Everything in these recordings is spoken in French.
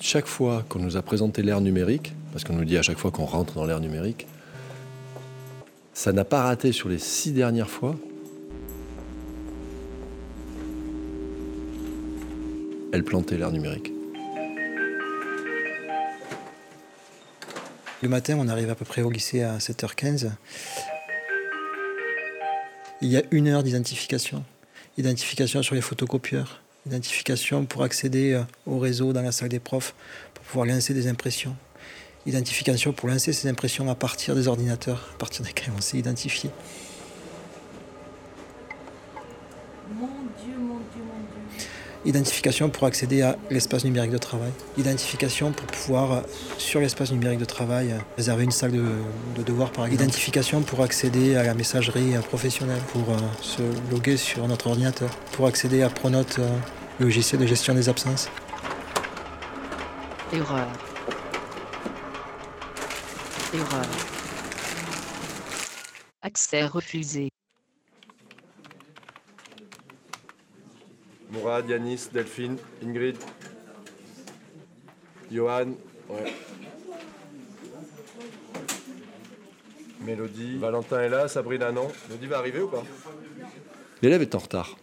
chaque fois qu'on nous a présenté l'ère numérique, parce qu'on nous dit à chaque fois qu'on rentre dans l'ère numérique, ça n'a pas raté sur les six dernières fois. Elle plantait l'ère numérique. Le matin, on arrive à peu près au lycée à 7h15. Il y a une heure d'identification. Identification sur les photocopieurs. Identification pour accéder euh, au réseau dans la salle des profs, pour pouvoir lancer des impressions. Identification pour lancer ces impressions à partir des ordinateurs, à partir desquels on s'est identifié. Identification pour accéder à l'espace numérique de travail. Identification pour pouvoir, euh, sur l'espace numérique de travail, euh, réserver une salle de, de devoir par exemple. Identification pour accéder à la messagerie euh, professionnelle, pour se loguer sur notre ordinateur, pour accéder à Pronote, logiciel de gestion des absences. Erreur. Erreur. Accès refusé. Mourad, Yanis, Delphine, Ingrid, Johan, ouais. Mélodie, Valentin est là, Sabrina non. Mélodie va arriver ou pas? L'élève est en retard.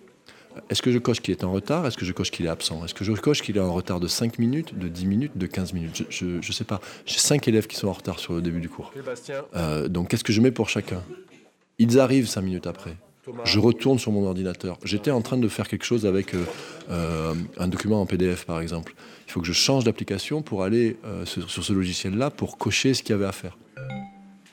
Est-ce que je coche qu'il est en retard? Est-ce que je coche qu'il est absent? Est-ce que je coche qu'il est en retard de 5 minutes, de 10 minutes, de 15 minutes? Je ne sais pas. J'ai 5 élèves qui sont en retard sur le début du cours. Euh, donc qu'est-ce que je mets pour chacun? Ils arrivent 5 minutes après. Je retourne sur mon ordinateur. J'étais en train de faire quelque chose avec euh, euh, un document en PDF, par exemple. Il faut que je change d'application pour aller euh, sur, sur, ce logiciel-là pour cocher ce qu'il y avait à faire.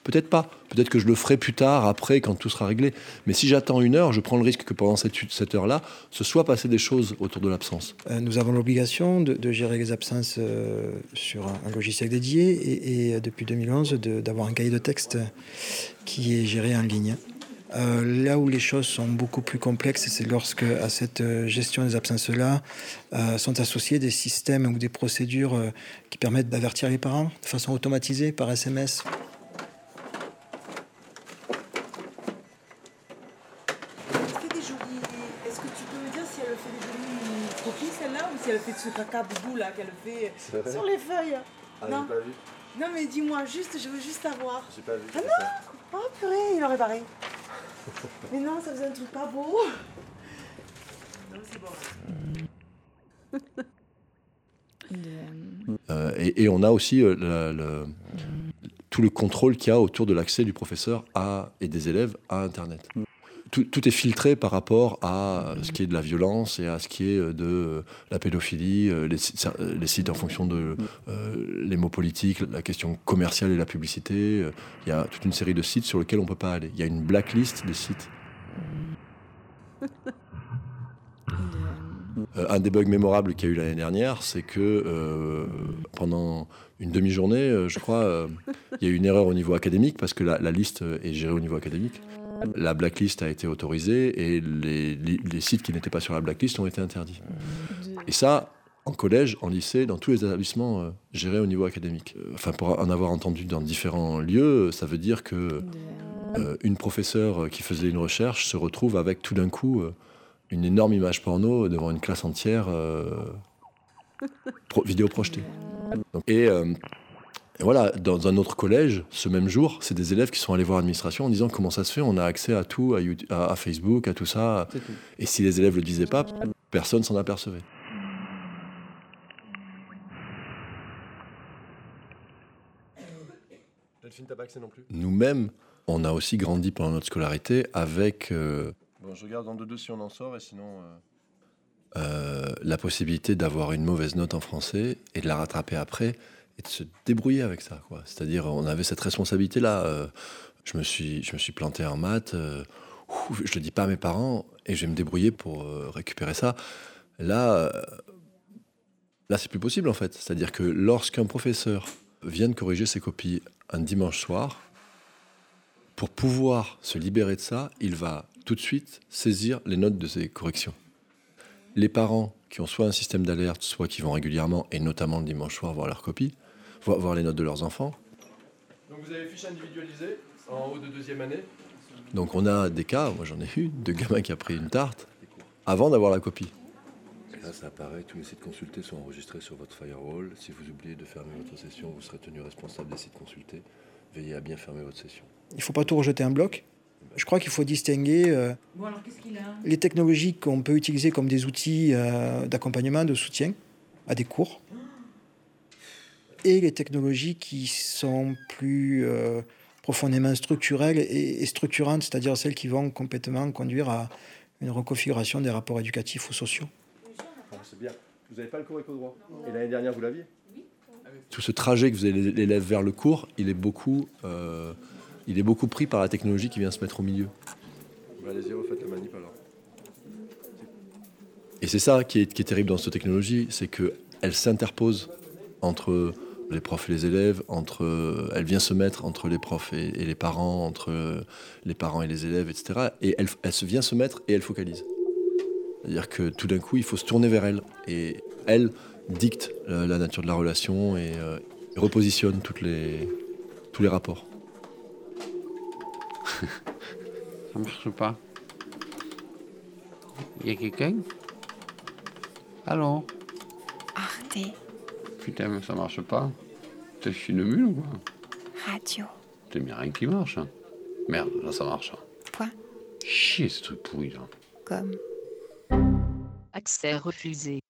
Peut-être pas. Peut-être que je le ferai plus tard, après, quand tout sera réglé. Mais si j'attends une heure, je prends le risque que pendant cette, cette heure-là, ce soit passé des choses autour de l'absence. nous avons l'obligation de, de, gérer les absences sur un, un, logiciel dédié et, et depuis 2011 d'avoir un cahier de texte qui est géré en ligne. Euh, là où les choses sont beaucoup plus complexes, c'est lorsque à cette euh, gestion des absences-là euh, sont associés des systèmes ou des procédures euh, qui permettent d'avertir les parents de façon automatisée par SMS. Est-ce que tu peux me dire si elle fait des jolies copies celle-là ou si elle fait de ce caca boubou là qu'elle fait sur les feuilles? Ah, Non. Pas vu. Non mais dis-moi juste, je veux juste savoir. J'ai pas vu. Ah non Oh purée, il aurait pareil. Mais non, ça faisait un truc pas beau. Euh, et, on a aussi euh, tout le contrôle qu'il y a autour de l'accès du professeur et des élèves à Internet. Tout, tout, est filtré par rapport à ce qui est de la violence et à ce qui est de la pédophilie, les, les sites en fonction de euh, les mots politiques, la question commerciale et la publicité. Il y a toute une série de sites sur lesquels on ne peut pas aller. Il y a une blacklist des sites. Euh, un des bugs mémorables qu'il y a eu l'année dernière, c'est que euh, pendant une demi-journée, euh, je crois, euh, il y a eu une erreur au niveau académique parce que la, la, liste est gérée au niveau académique. La blacklist a été autorisée et les, sites qui n'étaient pas sur la blacklist ont été interdits. Et ça, en collège, en lycée, dans tous les établissements euh, gérés au niveau académique. Enfin, pour en avoir entendu dans différents lieux, ça veut dire que euh, une professeure qui faisait une recherche se retrouve avec tout d'un coup euh, une énorme image porno devant une classe entière euh, pro vidéo projetée. Donc, et, euh, et, voilà, dans un autre collège, ce même jour, c'est des élèves qui sont allés voir l'administration en disant comment ça se fait, on a accès à tout, à, YouTube, à, à Facebook, à tout ça. Tout. Et si les élèves ne le disaient pas, personne s'en apercevait. Nous-mêmes, on a aussi grandi pendant notre scolarité avec. Euh, bon, je regarde en deux deux si on en sort et sinon. Euh... Euh, la possibilité d'avoir une mauvaise note en français et de la rattraper après et de se débrouiller avec ça. C'est-à-dire, on avait cette responsabilité-là. Euh, je, me suis, je me suis planté en maths, euh, ouf, je le dis pas à mes parents et je vais me débrouiller pour euh, récupérer ça. Là, euh, là c'est plus possible en fait. C'est-à-dire que lorsqu'un professeur vient de corriger ses copies un dimanche soir, pour pouvoir se libérer de ça, il va tout de suite saisir les notes de ses corrections les parents qui ont soit un système d'alerte, soit qui vont régulièrement, et notamment le dimanche soir, voir leurs copies, voir, voir les notes de leurs enfants. Donc vous avez fiche individualisée en haut de deuxième année Donc on a des cas, moi j'en ai eu, de gamin qui a pris une tarte avant d'avoir la copie. Là, ça apparaît, tous les sites consultés sont enregistrés sur votre firewall. Si vous oubliez de fermer votre session, vous serez tenu responsable des sites consultés. Veillez à bien fermer votre session. Il ne faut pas tout rejeter en bloc. Je crois qu'il faut distinguer euh, Bon, alors qu'est-ce qu'il a? les technologies qu'on peut utiliser comme des outils euh, d'accompagnement, de soutien à des cours, et les technologies qui sont plus euh, profondément structurelles et, et structurantes, c'est-à-dire celles qui vont complètement conduire à une reconfiguration des rapports éducatifs ou sociaux. C'est bien. Vous n'avez pas le cours éco-droit Et l'année dernière, vous l'aviez Tout ce trajet que vous avez l'élève vers le cours, il est beaucoup, euh, il est beaucoup pris par la technologie qui vient se mettre au milieu. Bah, Allez-y, refaites la manip alors. Et c'est ça qui est, qui est terrible dans cette technologie, c'est qu'elle s'interpose entre les profs et les élèves, entre, elle vient se mettre entre les profs et, et les parents, entre les parents et les élèves, etc. Et elle, elle se vient se mettre et elle focalise. C'est-à-dire que tout d'un coup, il faut se tourner vers elle. Et elle dicte euh, la nature de la relation et, euh, et repositionne toutes les, tous les rapports. Ça marche pas? Y a quelqu'un? Allô? Arte Putain, mais ça marche pas. T'es une mule ou quoi Radio. T'as mis rien qui marche. hein. Merde, là ça marche. Point. Chier ce truc pourri là. Comme. Accès refusé.